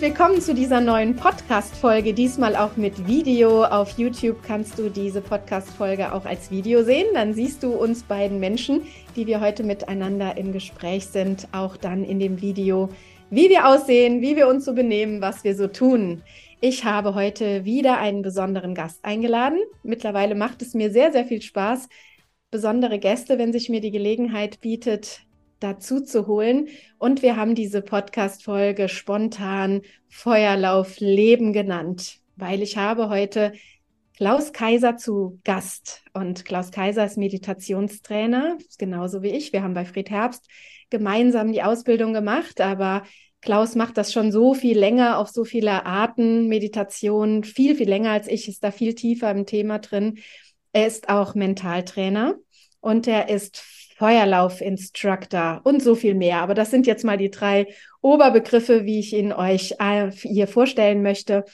Herzlich willkommen zu dieser neuen Podcast-Folge. Diesmal auch mit Video. Auf YouTube kannst du diese Podcast-Folge auch als Video sehen. Dann siehst du uns beiden Menschen, die wir heute miteinander im Gespräch sind, auch dann in dem Video, wie wir aussehen, wie wir uns so benehmen, was wir so tun. Ich habe heute wieder einen besonderen Gast eingeladen. Mittlerweile macht es mir sehr, sehr viel Spaß, besondere Gäste, wenn sich mir die Gelegenheit bietet, dazu zu holen. Und wir haben diese Podcast-Folge spontan Feuerlauf Leben genannt, weil ich habe heute Klaus Kaiser zu Gast. Und Klaus Kaiser ist Meditationstrainer, genauso wie ich. Wir haben bei Fried Herbst gemeinsam die Ausbildung gemacht, aber Klaus macht das schon so viel länger auf so viele Arten, Meditation, viel, viel länger als ich, ist da viel tiefer im Thema drin. Er ist auch Mentaltrainer und er ist Feuerlauf-Instructor und so viel mehr. Aber das sind jetzt mal die drei Oberbegriffe, wie ich ihn euch hier vorstellen möchte.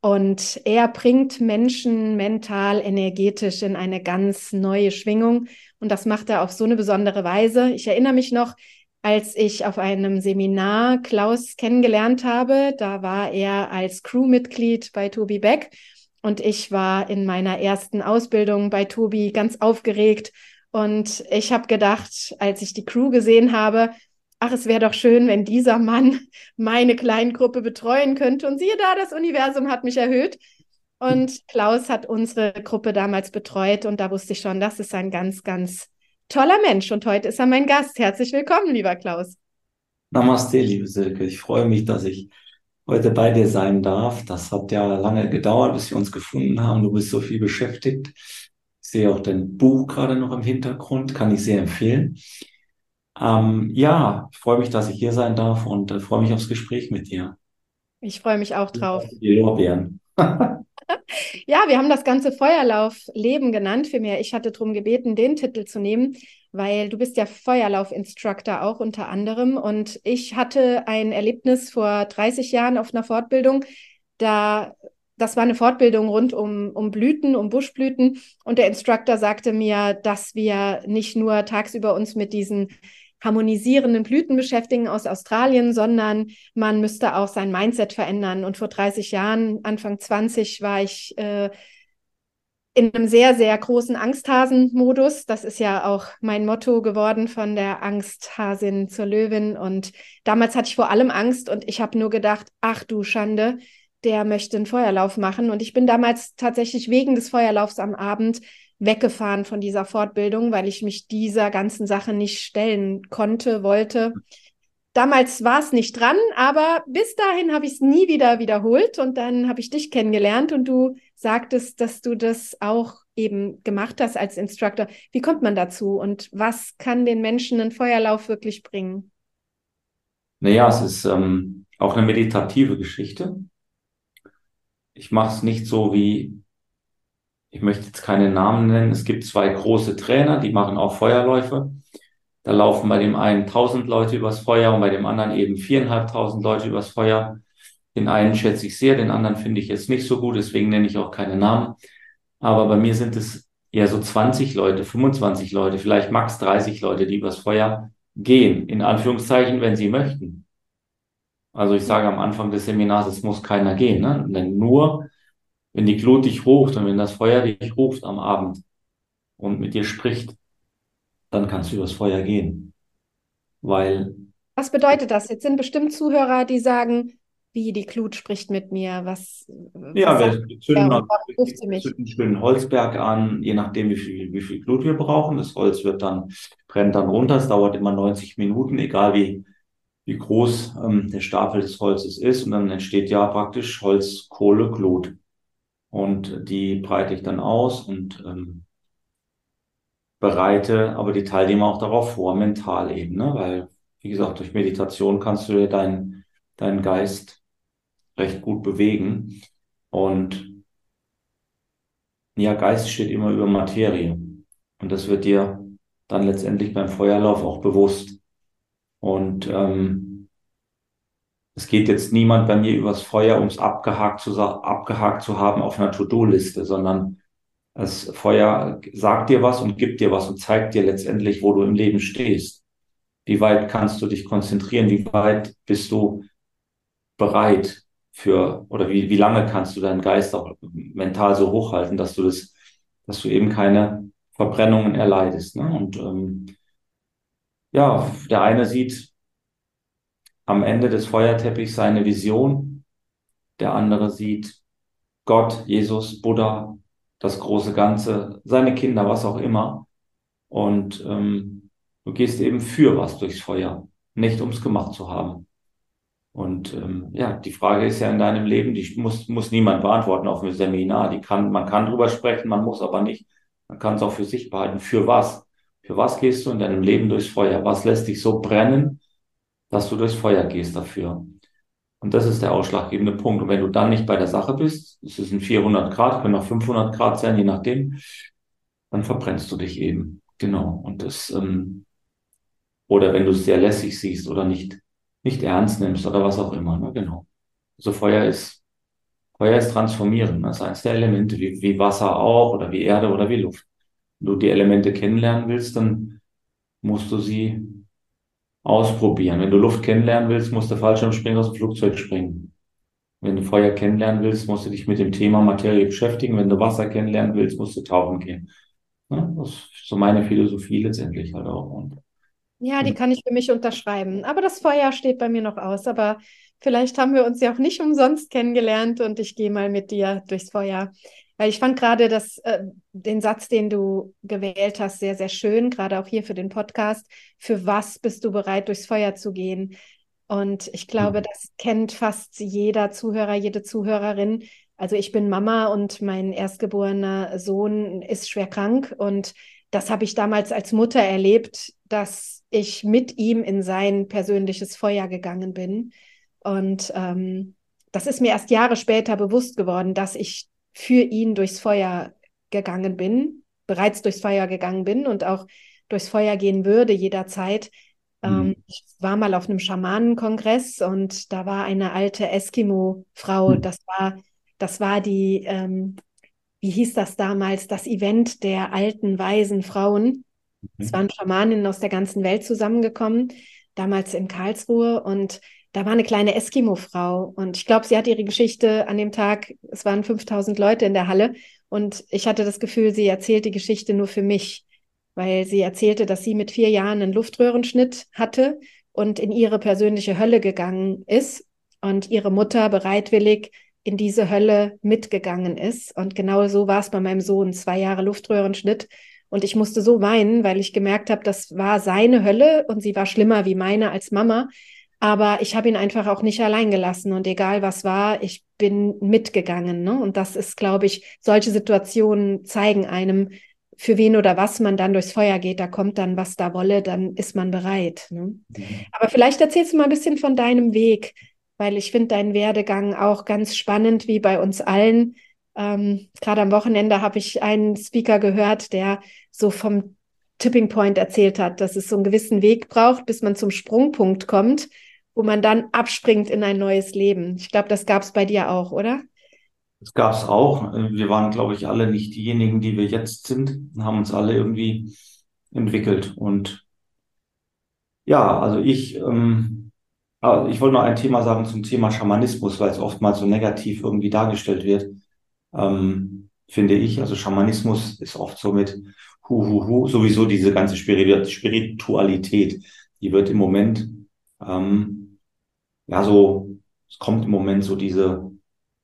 Und er bringt Menschen mental, energetisch in eine ganz neue Schwingung. Und das macht er auf so eine besondere Weise. Ich erinnere mich noch, als ich auf einem Seminar Klaus kennengelernt habe, da war er als Crewmitglied bei Tobi Beck und ich war in meiner ersten Ausbildung bei Tobi ganz aufgeregt und ich habe gedacht, als ich die Crew gesehen habe, ach, es wäre doch schön, wenn dieser Mann meine Kleingruppe betreuen könnte. Und siehe da, das Universum hat mich erhöht. Und Klaus hat unsere Gruppe damals betreut und da wusste ich schon, das ist ein ganz, ganz toller Mensch. Und heute ist er mein Gast. Herzlich willkommen, lieber Klaus. Namaste, liebe Silke. Ich freue mich, dass ich heute bei dir sein darf. Das hat ja lange gedauert, bis wir uns gefunden haben. Du bist so viel beschäftigt sehe auch dein Buch gerade noch im Hintergrund, kann ich sehr empfehlen. Ähm, ja, ich freue mich, dass ich hier sein darf und äh, freue mich aufs Gespräch mit dir. Ich freue mich auch drauf. Die Lorbeeren. ja, wir haben das ganze Feuerlauf Leben genannt. Für mir, ich hatte darum gebeten, den Titel zu nehmen, weil du bist ja Feuerlauf-Instructor auch unter anderem. Und ich hatte ein Erlebnis vor 30 Jahren auf einer Fortbildung. Da das war eine Fortbildung rund um, um Blüten, um Buschblüten. Und der Instructor sagte mir, dass wir nicht nur tagsüber uns mit diesen harmonisierenden Blüten beschäftigen aus Australien, sondern man müsste auch sein Mindset verändern. Und vor 30 Jahren, Anfang 20, war ich äh, in einem sehr, sehr großen Angsthasen-Modus. Das ist ja auch mein Motto geworden von der Angsthasin zur Löwin. Und damals hatte ich vor allem Angst und ich habe nur gedacht, ach du Schande, der möchte einen Feuerlauf machen. Und ich bin damals tatsächlich wegen des Feuerlaufs am Abend weggefahren von dieser Fortbildung, weil ich mich dieser ganzen Sache nicht stellen konnte, wollte. Damals war es nicht dran, aber bis dahin habe ich es nie wieder wiederholt und dann habe ich dich kennengelernt und du sagtest, dass du das auch eben gemacht hast als Instructor. Wie kommt man dazu und was kann den Menschen einen Feuerlauf wirklich bringen? Naja, es ist ähm, auch eine meditative Geschichte ich mache es nicht so wie, ich möchte jetzt keine Namen nennen. Es gibt zwei große Trainer, die machen auch Feuerläufe. Da laufen bei dem einen tausend Leute übers Feuer und bei dem anderen eben viereinhalbtausend Leute übers Feuer. Den einen schätze ich sehr, den anderen finde ich jetzt nicht so gut, deswegen nenne ich auch keine Namen. Aber bei mir sind es eher so 20 Leute, 25 Leute, vielleicht max 30 Leute, die übers Feuer gehen, in Anführungszeichen, wenn sie möchten. Also ich sage am Anfang des Seminars, es muss keiner gehen, ne? Denn nur, wenn die Glut dich ruft und wenn das Feuer dich ruft am Abend und mit dir spricht, dann kannst du übers Feuer gehen. Weil. Was bedeutet das? Jetzt sind bestimmt Zuhörer, die sagen, wie die Glut spricht mit mir, was, ja, was wir zünden, ja, zünden schönen Holzberg an, je nachdem, wie viel, wie viel Glut wir brauchen. Das Holz wird dann, brennt dann runter. Es dauert immer 90 Minuten, egal wie, wie groß ähm, der Stapel des Holzes ist. Und dann entsteht ja praktisch Holz, Kohle, Glut. Und die breite ich dann aus und ähm, bereite aber die Teilnehmer auch darauf vor, mental eben, ne? weil, wie gesagt, durch Meditation kannst du dir deinen, deinen Geist recht gut bewegen. Und ja, Geist steht immer über Materie. Und das wird dir dann letztendlich beim Feuerlauf auch bewusst. Und ähm, es geht jetzt niemand bei mir übers Feuer, um es abgehakt zu, abgehakt zu haben auf einer To-Do-Liste, sondern das Feuer sagt dir was und gibt dir was und zeigt dir letztendlich, wo du im Leben stehst. Wie weit kannst du dich konzentrieren? Wie weit bist du bereit für, oder wie, wie lange kannst du deinen Geist auch mental so hochhalten, dass du das, dass du eben keine Verbrennungen erleidest. Ne? Und ähm, ja, der eine sieht am Ende des Feuerteppichs seine Vision, der andere sieht Gott, Jesus, Buddha, das große Ganze, seine Kinder, was auch immer. Und ähm, du gehst eben für was durchs Feuer, nicht ums gemacht zu haben. Und ähm, ja, die Frage ist ja in deinem Leben, die muss, muss niemand beantworten auf einem Seminar. Die kann, man kann drüber sprechen, man muss aber nicht. Man kann es auch für sich behalten. Für was? Für was gehst du in deinem Leben durchs Feuer? Was lässt dich so brennen, dass du durchs Feuer gehst dafür? Und das ist der ausschlaggebende Punkt. Und wenn du dann nicht bei der Sache bist, es ist ein 400 Grad, können auch 500 Grad sein, je nachdem, dann verbrennst du dich eben. Genau. Und das, ähm, oder wenn du es sehr lässig siehst oder nicht, nicht ernst nimmst oder was auch immer. Ne? Genau. Also Feuer ist, Feuer ist transformieren. Das ist eines der Elemente, wie, wie Wasser auch oder wie Erde oder wie Luft. Wenn du die Elemente kennenlernen willst, dann musst du sie ausprobieren. Wenn du Luft kennenlernen willst, musst du Fallschirmspringen aus dem Flugzeug springen. Wenn du Feuer kennenlernen willst, musst du dich mit dem Thema Materie beschäftigen. Wenn du Wasser kennenlernen willst, musst du tauchen gehen. Ja, das ist so meine Philosophie letztendlich halt auch. Und, ja, die kann ich für mich unterschreiben. Aber das Feuer steht bei mir noch aus. Aber vielleicht haben wir uns ja auch nicht umsonst kennengelernt und ich gehe mal mit dir durchs Feuer. Weil ich fand gerade das, äh, den Satz, den du gewählt hast, sehr, sehr schön, gerade auch hier für den Podcast. Für was bist du bereit, durchs Feuer zu gehen? Und ich glaube, mhm. das kennt fast jeder Zuhörer, jede Zuhörerin. Also ich bin Mama und mein erstgeborener Sohn ist schwer krank und das habe ich damals als Mutter erlebt, dass ich mit ihm in sein persönliches Feuer gegangen bin. Und ähm, das ist mir erst Jahre später bewusst geworden, dass ich für ihn durchs Feuer gegangen bin, bereits durchs Feuer gegangen bin und auch durchs Feuer gehen würde jederzeit. Mhm. Ähm, ich war mal auf einem Schamanenkongress und da war eine alte Eskimo-Frau. Mhm. Das war, das war die, ähm, wie hieß das damals, das Event der alten, weisen Frauen. Mhm. Es waren Schamaninnen aus der ganzen Welt zusammengekommen, damals in Karlsruhe und da war eine kleine Eskimo-Frau und ich glaube, sie hat ihre Geschichte an dem Tag, es waren 5000 Leute in der Halle und ich hatte das Gefühl, sie erzählt die Geschichte nur für mich, weil sie erzählte, dass sie mit vier Jahren einen Luftröhrenschnitt hatte und in ihre persönliche Hölle gegangen ist und ihre Mutter bereitwillig in diese Hölle mitgegangen ist. Und genau so war es bei meinem Sohn, zwei Jahre Luftröhrenschnitt. Und ich musste so weinen, weil ich gemerkt habe, das war seine Hölle und sie war schlimmer wie meine als Mama. Aber ich habe ihn einfach auch nicht allein gelassen und egal was war, ich bin mitgegangen. Ne? Und das ist, glaube ich, solche Situationen zeigen einem, für wen oder was man dann durchs Feuer geht, da kommt dann, was da wolle, dann ist man bereit. Ne? Mhm. Aber vielleicht erzählst du mal ein bisschen von deinem Weg, weil ich finde deinen Werdegang auch ganz spannend, wie bei uns allen. Ähm, Gerade am Wochenende habe ich einen Speaker gehört, der so vom Tipping Point erzählt hat, dass es so einen gewissen Weg braucht, bis man zum Sprungpunkt kommt wo man dann abspringt in ein neues Leben. Ich glaube, das gab es bei dir auch, oder? Das gab es auch. Wir waren, glaube ich, alle nicht diejenigen, die wir jetzt sind, haben uns alle irgendwie entwickelt. Und ja, also ich, ähm, ah, ich wollte noch ein Thema sagen zum Thema Schamanismus, weil es oftmals so negativ irgendwie dargestellt wird, ähm, finde ich. Also Schamanismus ist oft so mit hu, hu, hu, sowieso diese ganze Spiritualität, die wird im Moment ähm, ja, so, es kommt im Moment so diese,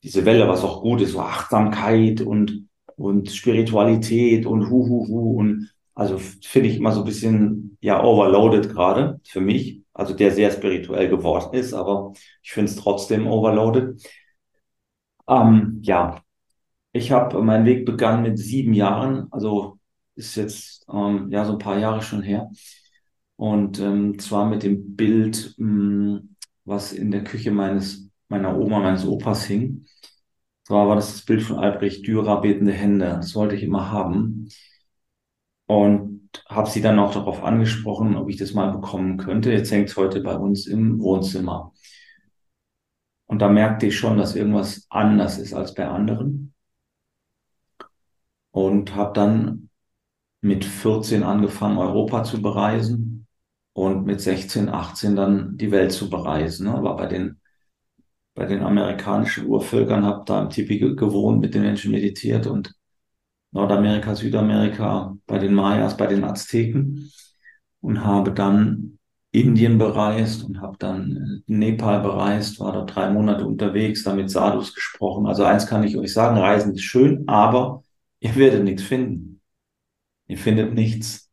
diese Welle, was auch gut ist, so Achtsamkeit und, und Spiritualität und hu, hu, hu und also finde ich immer so ein bisschen, ja, overloaded gerade für mich. Also der sehr spirituell geworden ist, aber ich finde es trotzdem overloaded. Ähm, ja, ich habe meinen Weg begann mit sieben Jahren, also ist jetzt ähm, ja so ein paar Jahre schon her. Und ähm, zwar mit dem Bild, mh, hm, was in der Küche meines meiner Oma, meines Opas hing. Zwar war das das Bild von Albrecht Dürer, betende Hände. Das wollte ich immer haben und habe sie dann auch darauf angesprochen, ob ich das mal bekommen könnte. Jetzt hängt es heute bei uns im Wohnzimmer. Und da merkte ich schon, dass irgendwas anders ist als bei anderen. Und habe dann mit 14 angefangen, Europa zu bereisen und mit 16, 18 dann die Welt zu bereisen. Aber bei den, bei den amerikanischen Urvölkern habe da im Tipi gewohnt, mit den Menschen meditiert und Nordamerika, Südamerika, bei den Mayas, bei den Azteken und habe dann Indien bereist und habe dann äh, Nepal bereist, war dort drei Monate unterwegs, damit Sadhus gesprochen. Also eins kann ich euch sagen, Reisen ist schön, aber ihr werdet nichts finden. Ihr findet nichts.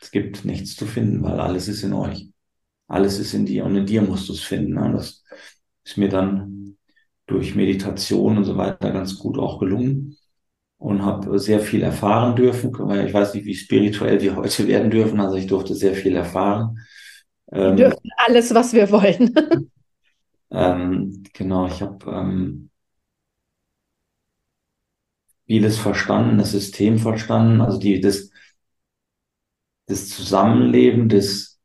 Es gibt nichts zu finden, weil alles ist in euch. Alles ist in dir und in dir musst du es finden. Ne? Das ist mir dann durch Meditation und so weiter ganz gut auch gelungen und habe sehr viel erfahren dürfen. Ich weiß nicht, wie spirituell wir heute werden dürfen. Also ich durfte sehr viel erfahren. Wir ähm, dürfen alles, was wir wollen. ähm, genau, ich habe ähm, vieles verstanden, das System verstanden, also die, das, das Zusammenleben des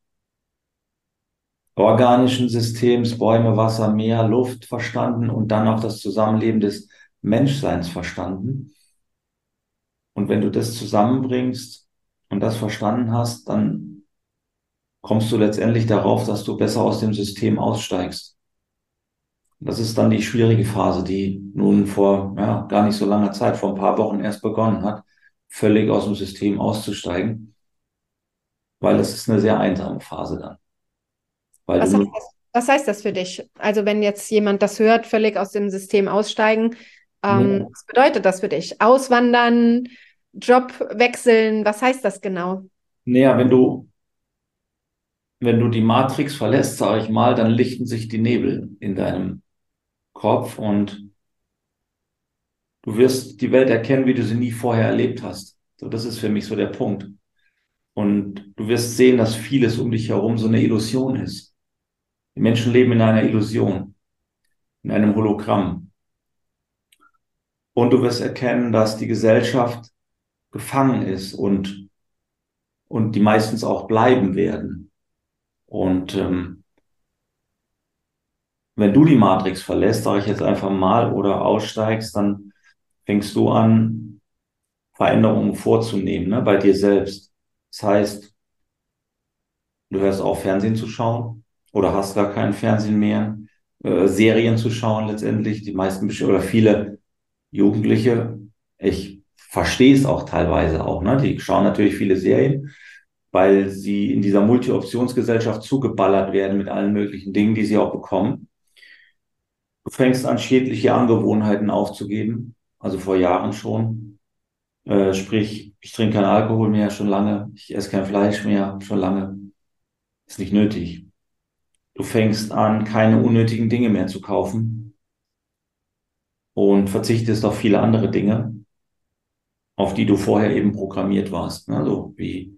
organischen Systems, Bäume, Wasser, Meer, Luft verstanden und dann auch das Zusammenleben des Menschseins verstanden. Und wenn du das zusammenbringst und das verstanden hast, dann kommst du letztendlich darauf, dass du besser aus dem System aussteigst. Das ist dann die schwierige Phase, die nun vor ja, gar nicht so langer Zeit, vor ein paar Wochen erst begonnen hat, völlig aus dem System auszusteigen, weil das ist eine sehr einsame Phase dann. Was, heißt das, was heißt das für dich? Also wenn jetzt jemand das hört, völlig aus dem System aussteigen, ähm, ja. was bedeutet das für dich? Auswandern, Job wechseln? Was heißt das genau? Naja, wenn du, wenn du die Matrix verlässt, sage ich mal, dann lichten sich die Nebel in deinem Kopf und du wirst die Welt erkennen, wie du sie nie vorher erlebt hast. So, das ist für mich so der Punkt. Und du wirst sehen, dass vieles um dich herum so eine Illusion ist. Die Menschen leben in einer Illusion, in einem Hologramm. Und du wirst erkennen, dass die Gesellschaft gefangen ist und, und die meistens auch bleiben werden. Und ähm, wenn du die Matrix verlässt, sage ich jetzt einfach mal, oder aussteigst, dann fängst du an, Veränderungen vorzunehmen ne, bei dir selbst. Das heißt, du hörst auf, Fernsehen zu schauen oder hast gar kein Fernsehen mehr, äh, Serien zu schauen letztendlich. Die meisten oder viele Jugendliche, ich verstehe es auch teilweise auch. Ne? Die schauen natürlich viele Serien, weil sie in dieser Multi-Optionsgesellschaft zugeballert werden mit allen möglichen Dingen, die sie auch bekommen. Du fängst an, schädliche Angewohnheiten aufzugeben, also vor Jahren schon. Äh, sprich, ich trinke keinen Alkohol mehr, schon lange. Ich esse kein Fleisch mehr, schon lange. Ist nicht nötig. Du fängst an, keine unnötigen Dinge mehr zu kaufen und verzichtest auf viele andere Dinge auf die du vorher eben programmiert warst. Ne? Also wie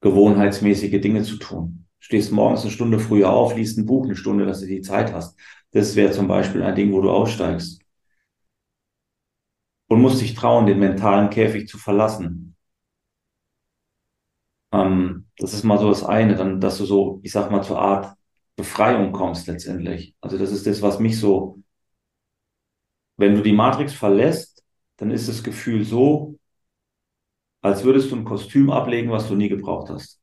gewohnheitsmäßige Dinge zu tun. Stehst morgens eine Stunde früher auf, liest ein Buch eine Stunde, dass du die Zeit hast. Das wäre zum Beispiel ein Ding, wo du aussteigst. Und musst dich trauen, den mentalen Käfig zu verlassen. Ähm, das ist mal so das eine, dann, dass du so, ich sag mal, zur Art Befreiung kommst letztendlich. Also das ist das, was mich so, wenn du die Matrix verlässt, dann ist das Gefühl so, als würdest du ein Kostüm ablegen, was du nie gebraucht hast.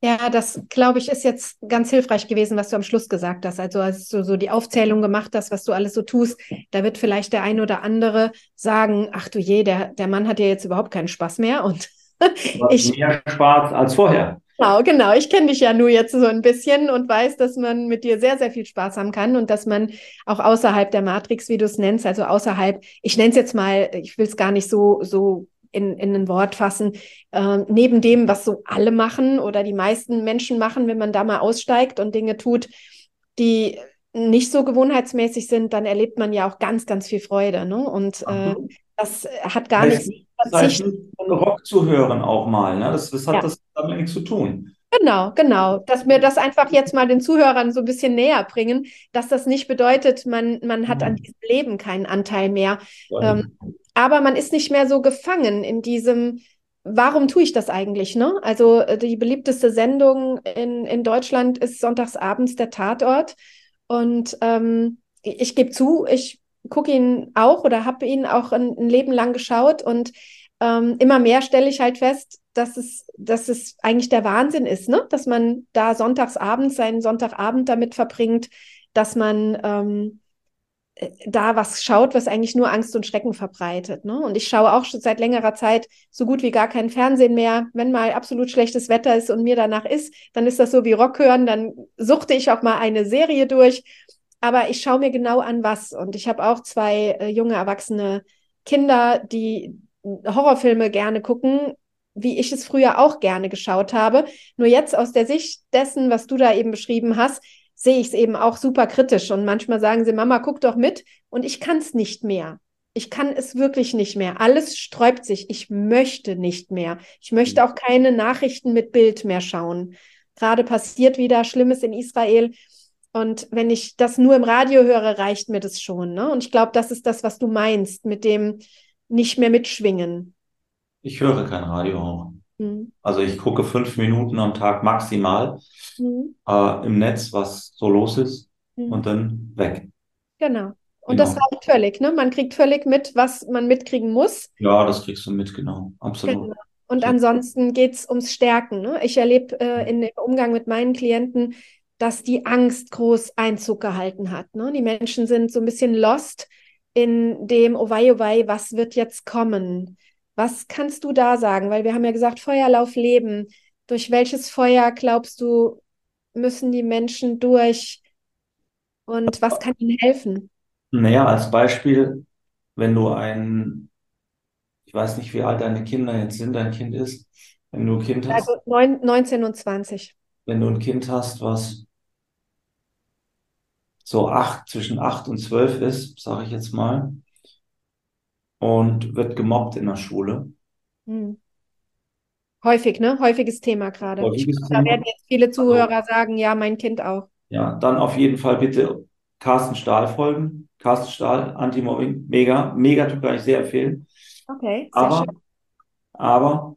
Ja, das glaube ich ist jetzt ganz hilfreich gewesen, was du am Schluss gesagt hast. Also als du so die Aufzählung gemacht hast, was du alles so tust, da wird vielleicht der ein oder andere sagen, ach du je, der, der Mann hat ja jetzt überhaupt keinen Spaß mehr und ich mehr Spaß als vorher. Genau, genau. Ich kenne dich ja nur jetzt so ein bisschen und weiß, dass man mit dir sehr, sehr viel Spaß haben kann und dass man auch außerhalb der Matrix, wie du es nennst, also außerhalb, ich nenne es jetzt mal, ich will es gar nicht so, so in, in ein Wort fassen, äh, neben dem, was so alle machen oder die meisten Menschen machen, wenn man da mal aussteigt und Dinge tut, die nicht so gewohnheitsmäßig sind, dann erlebt man ja auch ganz, ganz viel Freude. Ne? Und äh, das hat gar nichts mit Verzicht. Rock zu hören auch mal. Ne? Das, das hat ja. das damit nichts zu tun. Genau, genau. Dass wir das einfach jetzt mal den Zuhörern so ein bisschen näher bringen, dass das nicht bedeutet, man, man hat an diesem Leben keinen Anteil mehr. Ähm, aber man ist nicht mehr so gefangen in diesem, warum tue ich das eigentlich? Ne? Also äh, die beliebteste Sendung in, in Deutschland ist sonntagsabends der Tatort. Und ähm, ich gebe zu, ich gucke ihn auch oder habe ihn auch ein, ein, Leben lang geschaut und ähm, immer mehr stelle ich halt fest, dass es, dass es eigentlich der Wahnsinn ist, ne? dass man da sonntagsabends seinen Sonntagabend damit verbringt, dass man ähm, äh, da was schaut, was eigentlich nur Angst und Schrecken verbreitet. Ne? Und ich schaue auch schon seit längerer Zeit so gut wie gar kein Fernsehen mehr. Wenn mal absolut schlechtes Wetter ist und mir danach ist, dann ist das so wie Rock hören, dann suchte ich auch mal eine Serie durch aber ich schaue mir genau an, was. Und ich habe auch zwei äh, junge, erwachsene Kinder, die Horrorfilme gerne gucken, wie ich es früher auch gerne geschaut habe. Nur jetzt aus der Sicht dessen, was du da eben beschrieben hast, sehe ich es eben auch super kritisch. Und manchmal sagen sie, Mama, guck doch mit. Und ich kann es nicht mehr. Ich kann es wirklich nicht mehr. Alles sträubt sich. Ich möchte nicht mehr. Ich möchte auch keine Nachrichten mit Bild mehr schauen. Gerade passiert wieder Schlimmes in Israel. Und wenn ich das nur im Radio höre, reicht mir das schon. Ne? Und ich glaube, das ist das, was du meinst, mit dem nicht mehr mitschwingen. Ich höre kein Radio auch. Mhm. Also ich gucke fünf Minuten am Tag maximal mhm. äh, im Netz, was so los ist, mhm. und dann weg. Genau. Und genau. das reicht völlig, ne? Man kriegt völlig mit, was man mitkriegen muss. Ja, das kriegst du mit, genau. Absolut. Genau. Und ansonsten geht es ums Stärken. Ne? Ich erlebe äh, in dem Umgang mit meinen Klienten, dass die Angst groß Einzug gehalten hat. Ne? Die Menschen sind so ein bisschen lost in dem, oh wei, oh wei, was wird jetzt kommen? Was kannst du da sagen? Weil wir haben ja gesagt, Feuerlauf leben. Durch welches Feuer glaubst du, müssen die Menschen durch? Und was kann ihnen helfen? Naja, als Beispiel, wenn du ein, ich weiß nicht, wie alt deine Kinder jetzt sind, dein Kind ist, wenn du ein Kind hast. Also 19 und 20. Wenn du ein Kind hast, was so acht, zwischen acht und zwölf ist, sage ich jetzt mal, und wird gemobbt in der Schule. Hm. Häufig, ne? Häufiges Thema gerade. Häufiges da werden jetzt viele Zuhörer also, sagen, ja, mein Kind auch. Ja, dann auf jeden Fall bitte Carsten Stahl folgen. Carsten Stahl, Anti-Mobbing, mega, mega kann ich sehr empfehlen. Okay, sehr aber, schön. Aber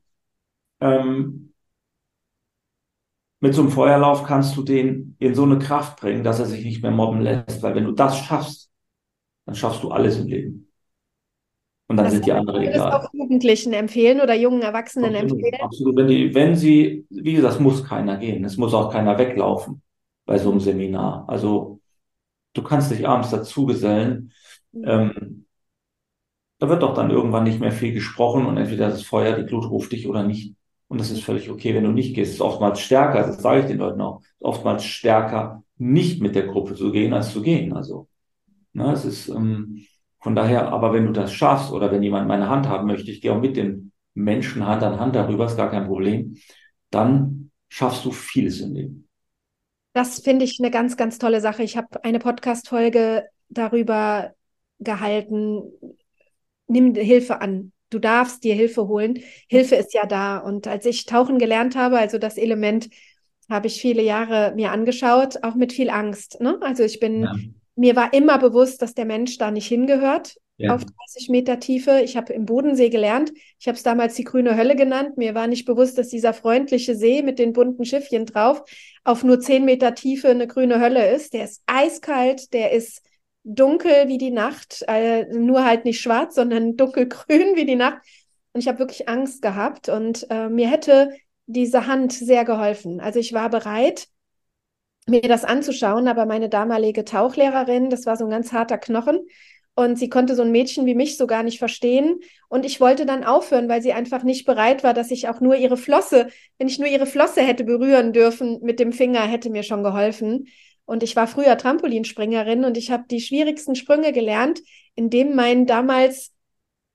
ähm, mit so einem Feuerlauf kannst du den in so eine Kraft bringen, dass er sich nicht mehr mobben lässt. Weil wenn du das schaffst, dann schaffst du alles im Leben. Und dann das sind die anderen egal. Das auch Jugendlichen empfehlen oder jungen Erwachsenen absolut, empfehlen? Absolut. Wenn, die, wenn sie, wie gesagt, es muss keiner gehen. Es muss auch keiner weglaufen bei so einem Seminar. Also du kannst dich abends dazugesellen. Mhm. Ähm, da wird doch dann irgendwann nicht mehr viel gesprochen und entweder das Feuer, die Glut ruft dich oder nicht. Und das ist völlig okay, wenn du nicht gehst. Es ist oftmals stärker, das sage ich den Leuten auch, ist oftmals stärker, nicht mit der Gruppe zu gehen, als zu gehen. Also, ne, es ist ähm, von daher, aber wenn du das schaffst oder wenn jemand meine Hand haben möchte, ich gehe auch mit den Menschen Hand an Hand darüber, ist gar kein Problem, dann schaffst du vieles im Leben. Das finde ich eine ganz, ganz tolle Sache. Ich habe eine Podcast-Folge darüber gehalten. Nimm Hilfe an du darfst dir Hilfe holen. Hilfe ist ja da. Und als ich tauchen gelernt habe, also das Element habe ich viele Jahre mir angeschaut, auch mit viel Angst. Ne? Also ich bin, ja. Mir war immer bewusst, dass der Mensch da nicht hingehört. Ja. Auf 30 Meter Tiefe. Ich habe im Bodensee gelernt. Ich habe es damals die grüne Hölle genannt. Mir war nicht bewusst, dass dieser freundliche See mit den bunten Schiffchen drauf auf nur 10 Meter Tiefe eine grüne Hölle ist. Der ist eiskalt, der ist dunkel wie die Nacht, äh, nur halt nicht schwarz, sondern dunkelgrün wie die Nacht. Und ich habe wirklich Angst gehabt und äh, mir hätte diese Hand sehr geholfen. Also ich war bereit, mir das anzuschauen, aber meine damalige Tauchlehrerin, das war so ein ganz harter Knochen Und sie konnte so ein Mädchen wie mich so gar nicht verstehen. Und ich wollte dann aufhören, weil sie einfach nicht bereit war, dass ich auch nur ihre Flosse, wenn ich nur ihre Flosse hätte berühren dürfen mit dem Finger, hätte mir schon geholfen. Und ich war früher Trampolinspringerin und ich habe die schwierigsten Sprünge gelernt, indem mein damals,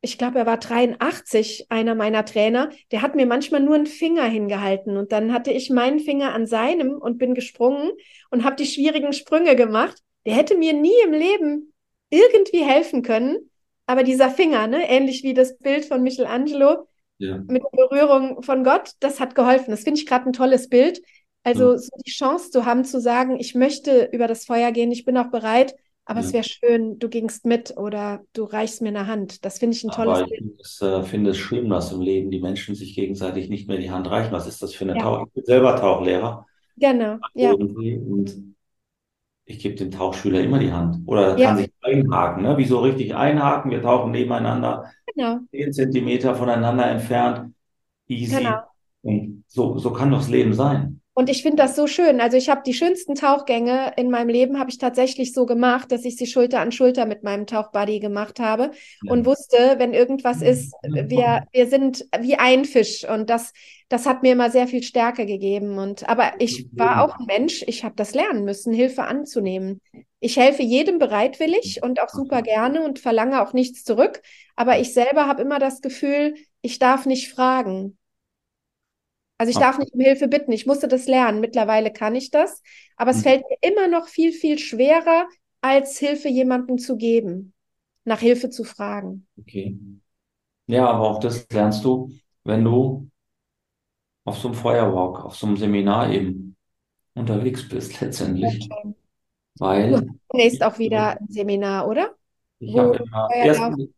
ich glaube, er war 83, einer meiner Trainer, der hat mir manchmal nur einen Finger hingehalten und dann hatte ich meinen Finger an seinem und bin gesprungen und habe die schwierigen Sprünge gemacht. Der hätte mir nie im Leben irgendwie helfen können. Aber dieser Finger, ne, ähnlich wie das Bild von Michelangelo ja. mit der Berührung von Gott, das hat geholfen. Das finde ich gerade ein tolles Bild. Also ja. so die Chance zu haben, zu sagen, ich möchte über das Feuer gehen, ich bin auch bereit, aber ja. es wäre schön, du gingst mit oder du reichst mir eine Hand. Das finde ich ein tolles aber Bild. Ich äh, finde es schlimm, dass im Leben die Menschen sich gegenseitig nicht mehr die Hand reichen. Was ist das für eine ja. Tauch? Ich bin selber Tauchlehrer. Genau, ja. Und ich gebe dem Tauchschüler immer die Hand. Oder ja. kann sich einhaken. Ne? Wieso richtig einhaken? Wir tauchen nebeneinander, genau. 10 Zentimeter voneinander entfernt. Easy. Genau. Und so, so kann doch das Leben sein. Und ich finde das so schön. Also ich habe die schönsten Tauchgänge in meinem Leben habe ich tatsächlich so gemacht, dass ich sie Schulter an Schulter mit meinem Tauchbuddy gemacht habe ja. und wusste, wenn irgendwas ist, wir, wir sind wie ein Fisch und das, das hat mir immer sehr viel Stärke gegeben. Und aber ich war auch ein Mensch, ich habe das lernen müssen, Hilfe anzunehmen. Ich helfe jedem bereitwillig und auch super gerne und verlange auch nichts zurück. Aber ich selber habe immer das Gefühl, ich darf nicht fragen. Also ich darf nicht um Hilfe bitten. Ich musste das lernen. Mittlerweile kann ich das. Aber es mhm. fällt mir immer noch viel, viel schwerer, als Hilfe jemandem zu geben, nach Hilfe zu fragen. Okay. Ja, aber auch das lernst du, wenn du auf so einem Firewalk, auf so einem Seminar eben unterwegs bist, letztendlich. Okay. Weil. Du nächst auch wieder ein Seminar, oder? Ich habe immer. Erstes,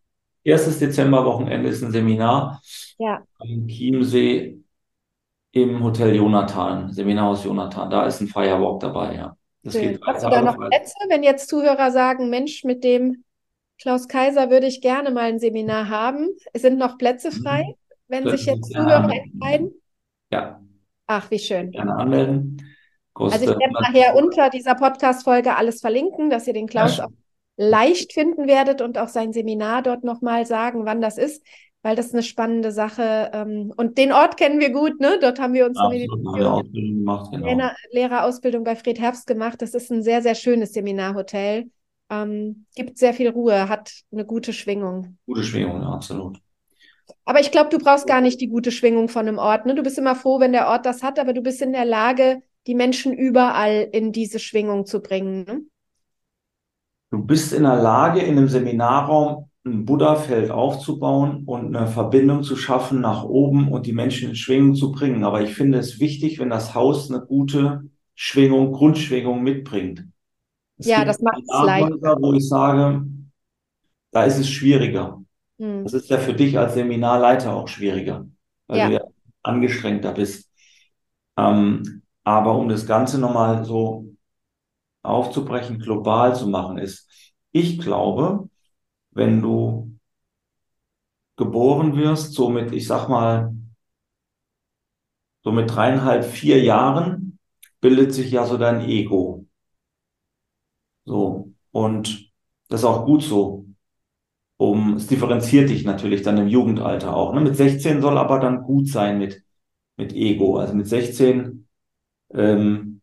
erstes Dezemberwochenende ist ein Seminar ja. am Chiemsee im Hotel Jonathan, Seminarhaus Jonathan. Da ist ein Firewalk dabei, ja. Das geht Hast du da noch Plätze, wenn jetzt Zuhörer sagen, Mensch, mit dem Klaus Kaiser würde ich gerne mal ein Seminar haben? Es sind noch Plätze mhm. frei, wenn Plätze sich jetzt Zuhörer entscheiden? Ja. Ach, wie schön. Gerne anmelden. Große also ich werde nachher unter dieser Podcast-Folge alles verlinken, dass ihr den Klaus ja. auch leicht finden werdet und auch sein Seminar dort nochmal sagen, wann das ist weil das eine spannende Sache ähm, und den Ort kennen wir gut, ne? Dort haben wir unsere Ausbildung gemacht, genau. Lehrerausbildung bei Fred Herbst gemacht. Das ist ein sehr, sehr schönes Seminarhotel. Ähm, gibt sehr viel Ruhe, hat eine gute Schwingung. Gute Schwingung, ja, absolut. Aber ich glaube, du brauchst gar nicht die gute Schwingung von einem Ort. Ne? Du bist immer froh, wenn der Ort das hat, aber du bist in der Lage, die Menschen überall in diese Schwingung zu bringen. Ne? Du bist in der Lage, in einem Seminarraum ein Buddha-Feld aufzubauen und eine Verbindung zu schaffen nach oben und die Menschen in Schwingung zu bringen. Aber ich finde es wichtig, wenn das Haus eine gute Schwingung, Grundschwingung mitbringt. Es ja, das macht es leichter. Wo ich sage, da ist es schwieriger. Hm. Das ist ja für dich als Seminarleiter auch schwieriger, weil ja. du ja angestrengter bist. Ähm, aber um das Ganze nochmal so aufzubrechen, global zu machen, ist, ich glaube, wenn du geboren wirst, so mit, ich sag mal, so mit dreieinhalb, vier Jahren bildet sich ja so dein Ego. So. Und das ist auch gut so. Um, es differenziert dich natürlich dann im Jugendalter auch. Ne? Mit 16 soll aber dann gut sein mit, mit Ego. Also mit 16 ähm,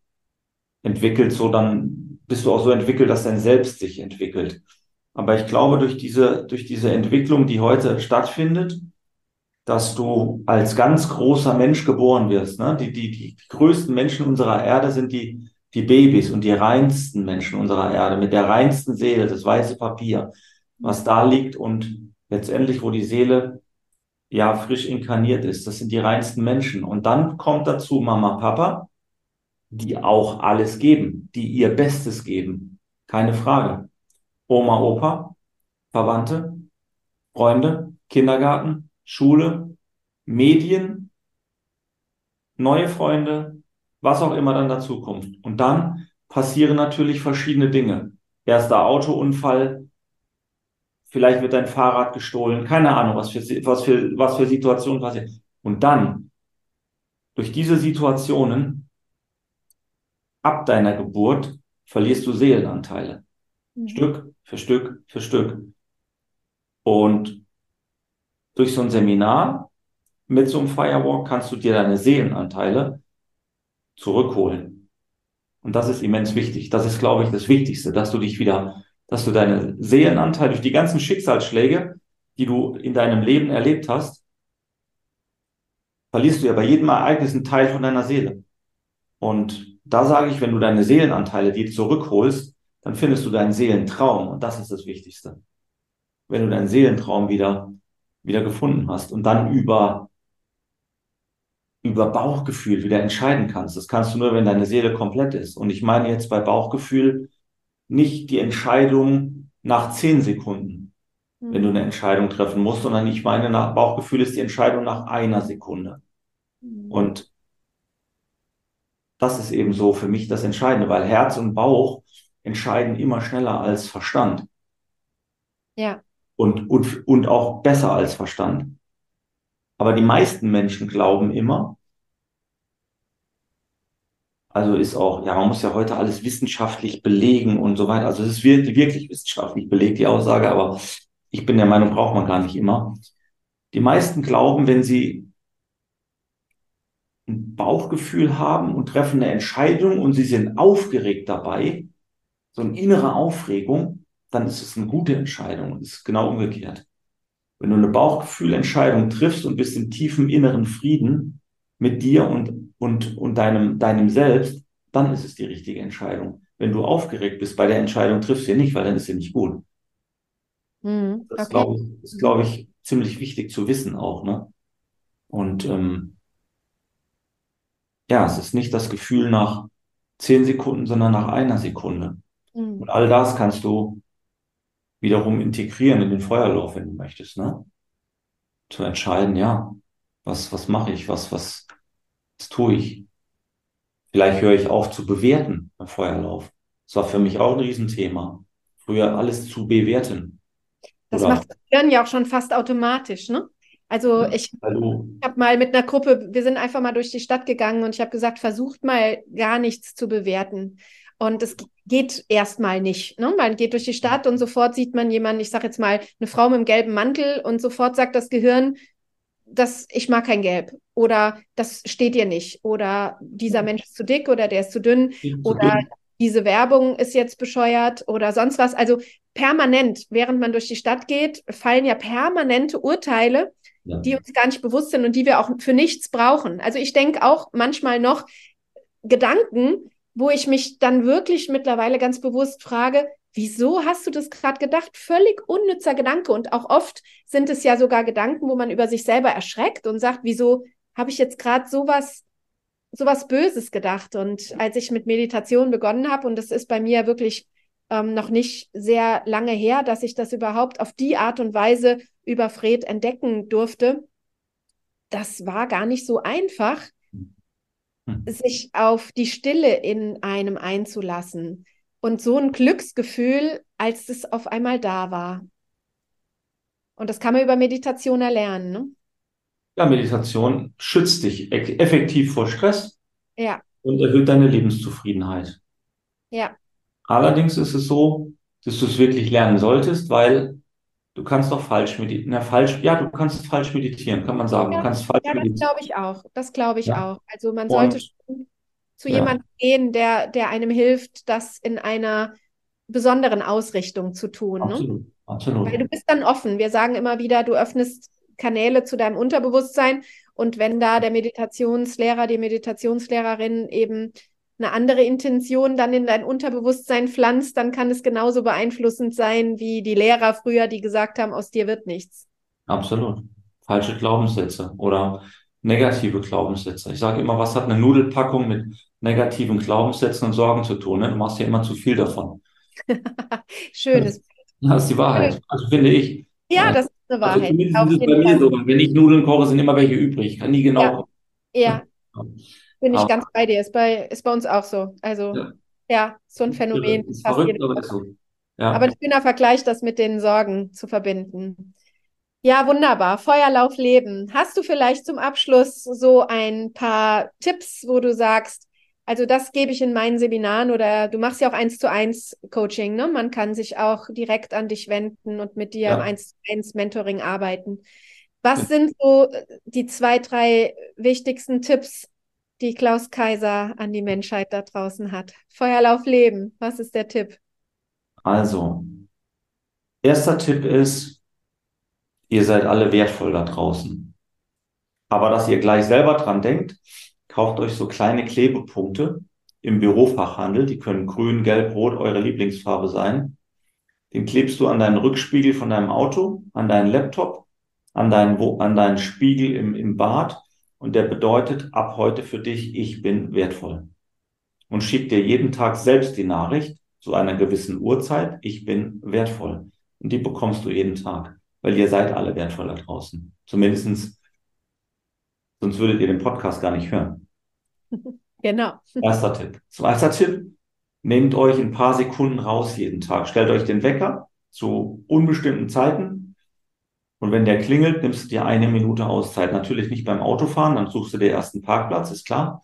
entwickelt so dann, bist du auch so entwickelt, dass dein Selbst sich entwickelt. Aber ich glaube, durch diese, durch diese Entwicklung, die heute stattfindet, dass du als ganz großer Mensch geboren wirst. Ne? Die, die, die größten Menschen unserer Erde sind die, die Babys und die reinsten Menschen unserer Erde mit der reinsten Seele, das weiße Papier, was da liegt und letztendlich, wo die Seele ja frisch inkarniert ist. Das sind die reinsten Menschen. Und dann kommt dazu Mama, Papa, die auch alles geben, die ihr Bestes geben. Keine Frage. Oma, Opa, Verwandte, Freunde, Kindergarten, Schule, Medien, neue Freunde, was auch immer dann dazu kommt. Und dann passieren natürlich verschiedene Dinge. Erster Autounfall, vielleicht wird dein Fahrrad gestohlen, keine Ahnung, was für, was für, was für Situationen passieren. Und dann, durch diese Situationen, ab deiner Geburt, verlierst du Seelenanteile. Mhm. Stück für Stück für Stück. Und durch so ein Seminar mit so einem Firewalk kannst du dir deine Seelenanteile zurückholen. Und das ist immens wichtig. Das ist, glaube ich, das Wichtigste, dass du dich wieder, dass du deine Seelenanteile durch die ganzen Schicksalsschläge, die du in deinem Leben erlebt hast, verlierst du ja bei jedem Ereignis einen Teil von deiner Seele. Und da sage ich, wenn du deine Seelenanteile dir zurückholst, dann findest du deinen Seelentraum. Und das ist das Wichtigste. Wenn du deinen Seelentraum wieder, wieder gefunden hast und dann über, über Bauchgefühl wieder entscheiden kannst. Das kannst du nur, wenn deine Seele komplett ist. Und ich meine jetzt bei Bauchgefühl nicht die Entscheidung nach zehn Sekunden, mhm. wenn du eine Entscheidung treffen musst, sondern ich meine nach Bauchgefühl ist die Entscheidung nach einer Sekunde. Mhm. Und das ist eben so für mich das Entscheidende, weil Herz und Bauch entscheiden immer schneller als Verstand. Ja. Und, und, und auch besser als Verstand. Aber die meisten Menschen glauben immer, also ist auch, ja, man muss ja heute alles wissenschaftlich belegen und so weiter. Also es wirklich, wirklich wissenschaftlich belegt, die Aussage, aber ich bin der Meinung, braucht man gar nicht immer. Die meisten glauben, wenn sie ein Bauchgefühl haben und treffen eine Entscheidung und sie sind aufgeregt dabei, so eine innere Aufregung, dann ist es eine gute Entscheidung. Es ist genau umgekehrt. Wenn du eine Bauchgefühlentscheidung triffst und bist in tiefem inneren Frieden mit dir und, und, und deinem, deinem Selbst, dann ist es die richtige Entscheidung. Wenn du aufgeregt bist bei der Entscheidung, triffst du sie nicht, weil dann ist sie nicht gut. Mhm, okay. Das glaube ich, ist, glaube ich, ziemlich wichtig zu wissen auch. Ne? Und ähm, ja, es ist nicht das Gefühl nach zehn Sekunden, sondern nach einer Sekunde. Mhm. Und all das kannst du wiederum integrieren in den Feuerlauf, wenn du möchtest, ne? Zu entscheiden, ja, was, was mache ich, was, was, was tue ich? Vielleicht höre ich auf zu bewerten beim Feuerlauf. Das war für mich auch ein Riesenthema. Früher alles zu bewerten. Das Oder macht das Hirn ja auch schon fast automatisch, ne? Also ich, ich habe mal mit einer Gruppe, wir sind einfach mal durch die Stadt gegangen und ich habe gesagt, versucht mal gar nichts zu bewerten. Und es geht erstmal nicht. Ne? Man geht durch die Stadt und sofort sieht man jemanden, ich sage jetzt mal, eine Frau mit einem gelben Mantel und sofort sagt das Gehirn, dass ich mag kein Gelb oder das steht dir nicht oder dieser Mensch ist zu dick oder der ist zu dünn oder diese Werbung ist jetzt bescheuert oder sonst was. Also permanent, während man durch die Stadt geht, fallen ja permanente Urteile ja. die uns gar nicht bewusst sind und die wir auch für nichts brauchen. Also ich denke auch manchmal noch Gedanken, wo ich mich dann wirklich mittlerweile ganz bewusst frage, wieso hast du das gerade gedacht? Völlig unnützer Gedanke. Und auch oft sind es ja sogar Gedanken, wo man über sich selber erschreckt und sagt, wieso habe ich jetzt gerade sowas sowas Böses gedacht. Und als ich mit Meditation begonnen habe, und das ist bei mir wirklich ähm, noch nicht sehr lange her, dass ich das überhaupt auf die Art und Weise über Fred entdecken durfte. Das war gar nicht so einfach, hm. sich auf die Stille in einem einzulassen. Und so ein Glücksgefühl, als es auf einmal da war. Und das kann man über Meditation erlernen. Ne? Ja, Meditation schützt dich effektiv vor Stress. Ja. Und erhöht deine Lebenszufriedenheit. Ja. Allerdings ist es so, dass du es wirklich lernen solltest, weil du kannst doch falsch meditieren. Na, falsch, ja, du kannst falsch meditieren, kann man sagen. Ja, du kannst falsch ja, das glaube ich auch. Das glaube ich ja. auch. Also man sollte schon zu ja. jemandem gehen, der, der einem hilft, das in einer besonderen Ausrichtung zu tun. Ne? Absolut. Ne? Absolut. Weil du bist dann offen. Wir sagen immer wieder, du öffnest Kanäle zu deinem Unterbewusstsein. Und wenn da der Meditationslehrer, die Meditationslehrerin eben eine andere Intention dann in dein Unterbewusstsein pflanzt, dann kann es genauso beeinflussend sein wie die Lehrer früher, die gesagt haben, aus dir wird nichts. Absolut. Falsche Glaubenssätze oder negative Glaubenssätze. Ich sage immer, was hat eine Nudelpackung mit negativen Glaubenssätzen und Sorgen zu tun? Ne? Du machst ja immer zu viel davon. Schönes. Das ist die Wahrheit. Also finde ich. Ja, das ist eine also Wahrheit. Also ist es bei mir so. Wenn ich Nudeln koche, sind immer welche übrig. Ich kann nie genau. Ja. ja. Bin ich ganz bei dir. Ist bei, ist bei uns auch so. Also, ja, ja so ein Phänomen. Ist verrückt, aber, ist so. ja. aber ein schöner Vergleich, das mit den Sorgen zu verbinden. Ja, wunderbar. Feuerlauf Leben. Hast du vielleicht zum Abschluss so ein paar Tipps, wo du sagst, Also das gebe ich in meinen Seminaren oder du machst ja auch eins zu eins Coaching, ne? Man kann sich auch direkt an dich wenden und mit dir ja. im eins zu eins Mentoring arbeiten. Was ja. sind so die zwei, drei wichtigsten Tipps, die Klaus Kaiser an die Menschheit da draußen hat? Feuerlauf Leben, was ist der Tipp? Also, erster Tipp ist, ihr seid alle wertvoll da draußen. Aber dass ihr gleich selber dran denkt, kauft euch so kleine Klebepunkte im Bürofachhandel. Die können grün, gelb, rot eure Lieblingsfarbe sein. Den klebst du an deinen Rückspiegel von deinem Auto, an deinen Laptop, an deinen, an deinen Spiegel im, im Bad. Und der bedeutet ab heute für dich, ich bin wertvoll. Und schick dir jeden Tag selbst die Nachricht zu einer gewissen Uhrzeit, ich bin wertvoll. Und die bekommst du jeden Tag, weil ihr seid alle wertvoll da draußen. Zumindestens, sonst würdet ihr den Podcast gar nicht hören. Genau. Erster Tipp. Zweiter Tipp. Nehmt euch ein paar Sekunden raus jeden Tag. Stellt euch den Wecker zu unbestimmten Zeiten. Und wenn der klingelt, nimmst du dir eine Minute Auszeit. Natürlich nicht beim Autofahren, dann suchst du dir erst einen Parkplatz, ist klar.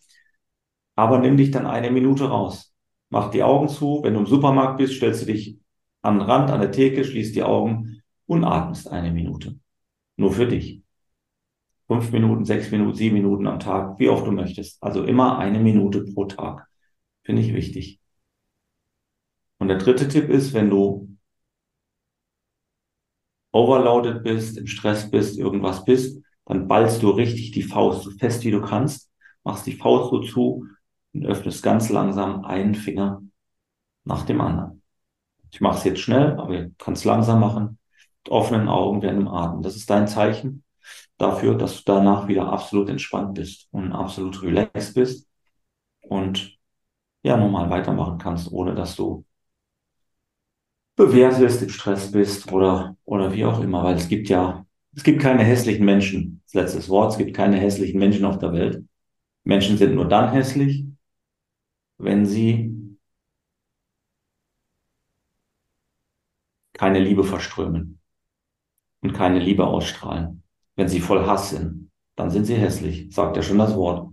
Aber nimm dich dann eine Minute raus. Mach die Augen zu. Wenn du im Supermarkt bist, stellst du dich an den Rand, an der Theke, schließt die Augen und atmest eine Minute. Nur für dich fünf Minuten, sechs Minuten, sieben Minuten am Tag, wie oft du möchtest. Also immer eine Minute pro Tag. Finde ich wichtig. Und der dritte Tipp ist, wenn du overloaded bist, im Stress bist, irgendwas bist, dann ballst du richtig die Faust so fest wie du kannst, machst die Faust so zu und öffnest ganz langsam einen Finger nach dem anderen. Ich mache es jetzt schnell, aber ihr kannst es langsam machen, mit offenen Augen während dem Atmen. Das ist dein Zeichen dafür, dass du danach wieder absolut entspannt bist und absolut relaxed bist und ja, normal weitermachen kannst, ohne dass du bewertest, im Stress bist oder, oder wie auch immer, weil es gibt ja, es gibt keine hässlichen Menschen. Das letzte Wort, es gibt keine hässlichen Menschen auf der Welt. Menschen sind nur dann hässlich, wenn sie keine Liebe verströmen und keine Liebe ausstrahlen. Wenn sie voll Hass sind, dann sind sie hässlich, sagt ja schon das Wort.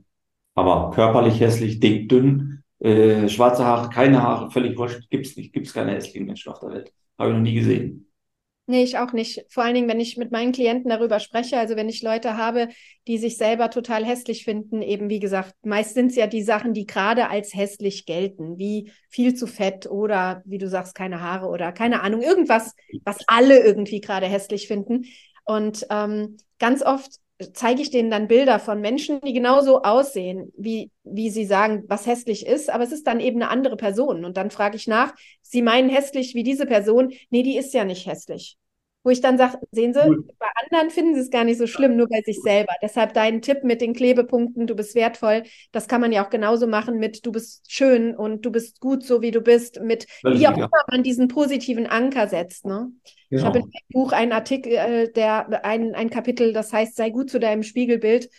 Aber körperlich hässlich, dick, dünn, äh, schwarze Haare, keine Haare, völlig wurscht, gibt's nicht. Gibt's keine hässlichen Menschen auf der Welt. Habe ich noch nie gesehen. Nee, ich auch nicht. Vor allen Dingen, wenn ich mit meinen Klienten darüber spreche, also wenn ich Leute habe, die sich selber total hässlich finden, eben wie gesagt, meist sind es ja die Sachen, die gerade als hässlich gelten, wie viel zu fett oder wie du sagst, keine Haare oder keine Ahnung, irgendwas, was alle irgendwie gerade hässlich finden. Und ähm, ganz oft zeige ich denen dann Bilder von Menschen, die genauso aussehen, wie, wie sie sagen, was hässlich ist, aber es ist dann eben eine andere Person. Und dann frage ich nach, sie meinen hässlich wie diese Person? Nee, die ist ja nicht hässlich. Wo ich dann sage, sehen Sie, cool. Anderen finden sie es gar nicht so schlimm, nur bei sich selber. Deshalb dein Tipp mit den Klebepunkten, du bist wertvoll, das kann man ja auch genauso machen mit du bist schön und du bist gut so, wie du bist, mit wie auch immer man diesen positiven Anker setzt. Ne? Genau. Ich habe in meinem Buch einen Artikel, äh, der ein, ein Kapitel, das heißt, sei gut zu deinem Spiegelbild.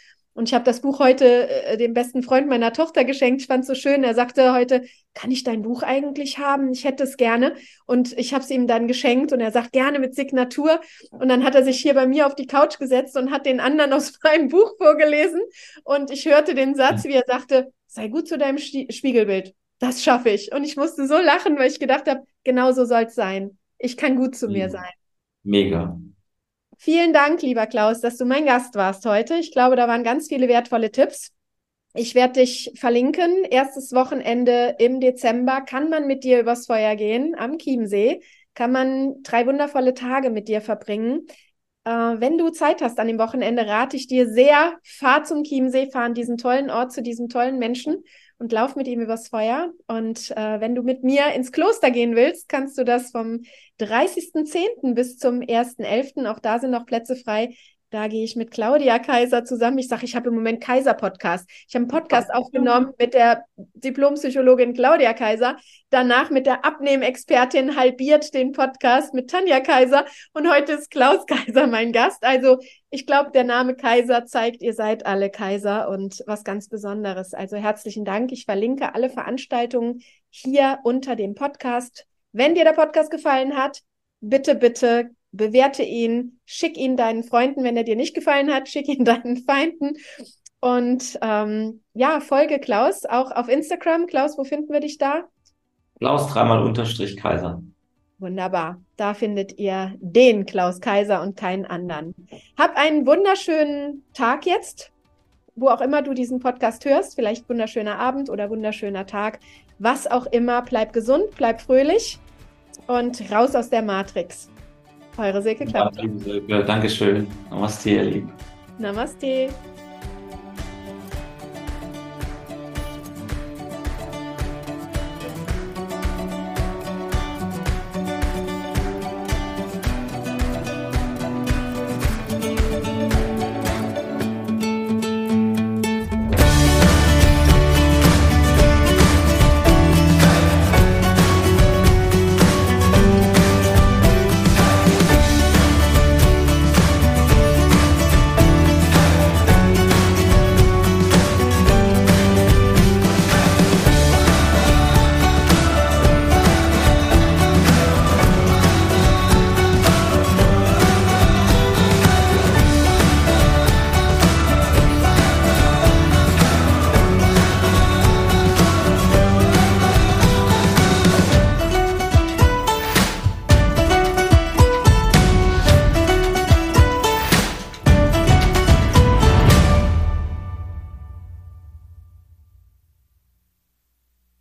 Und ich habe das Buch heute äh, dem besten Freund meiner Tochter geschenkt. Ich fand es so schön. Er sagte heute, kann ich dein Buch eigentlich haben? Ich hätte es gerne. Und ich habe es ihm dann geschenkt und er sagt, gerne mit Signatur. Und dann hat er sich hier bei mir auf die Couch gesetzt und hat den anderen aus meinem Buch vorgelesen. Und ich hörte den Satz, wie er sagte, sei gut zu deinem Spiegelbild. Das schaffe ich. Und ich musste so lachen, weil ich gedacht habe, genau so soll es sein. Ich kann gut zu mir sein. Mega. Vielen Dank, lieber Klaus, dass du mein Gast warst heute. Ich glaube, da waren ganz viele wertvolle Tipps. Ich werde dich verlinken. Erstes Wochenende im Dezember kann man mit dir übers Feuer gehen am Chiemsee. Kann man drei wundervolle Tage mit dir verbringen. Äh, wenn du Zeit hast an dem Wochenende, rate ich dir sehr, fahr zum Chiemsee, fahr an diesen tollen Ort zu diesem tollen Menschen und lauf mit ihm übers Feuer. Und äh, wenn du mit mir ins Kloster gehen willst, kannst du das vom 30.10. bis zum 1.11. Auch da sind noch Plätze frei. Da gehe ich mit Claudia Kaiser zusammen. Ich sage, ich habe im Moment Kaiser-Podcast. Ich habe einen Podcast aufgenommen mit der Diplompsychologin Claudia Kaiser. Danach mit der Abnehmexpertin halbiert den Podcast mit Tanja Kaiser. Und heute ist Klaus Kaiser mein Gast. Also ich glaube, der Name Kaiser zeigt, ihr seid alle Kaiser und was ganz Besonderes. Also herzlichen Dank. Ich verlinke alle Veranstaltungen hier unter dem Podcast. Wenn dir der Podcast gefallen hat, bitte, bitte bewerte ihn, schick ihn deinen Freunden, wenn er dir nicht gefallen hat, schick ihn deinen Feinden. Und ähm, ja, folge Klaus auch auf Instagram. Klaus, wo finden wir dich da? Klaus dreimal Unterstrich Kaiser. Wunderbar. Da findet ihr den Klaus Kaiser und keinen anderen. Hab einen wunderschönen Tag jetzt, wo auch immer du diesen Podcast hörst. Vielleicht wunderschöner Abend oder wunderschöner Tag. Was auch immer. Bleib gesund, bleib fröhlich und raus aus der Matrix. Eure Silke Klaus. Ja, Dankeschön. Namaste, ihr Lieben. Namaste.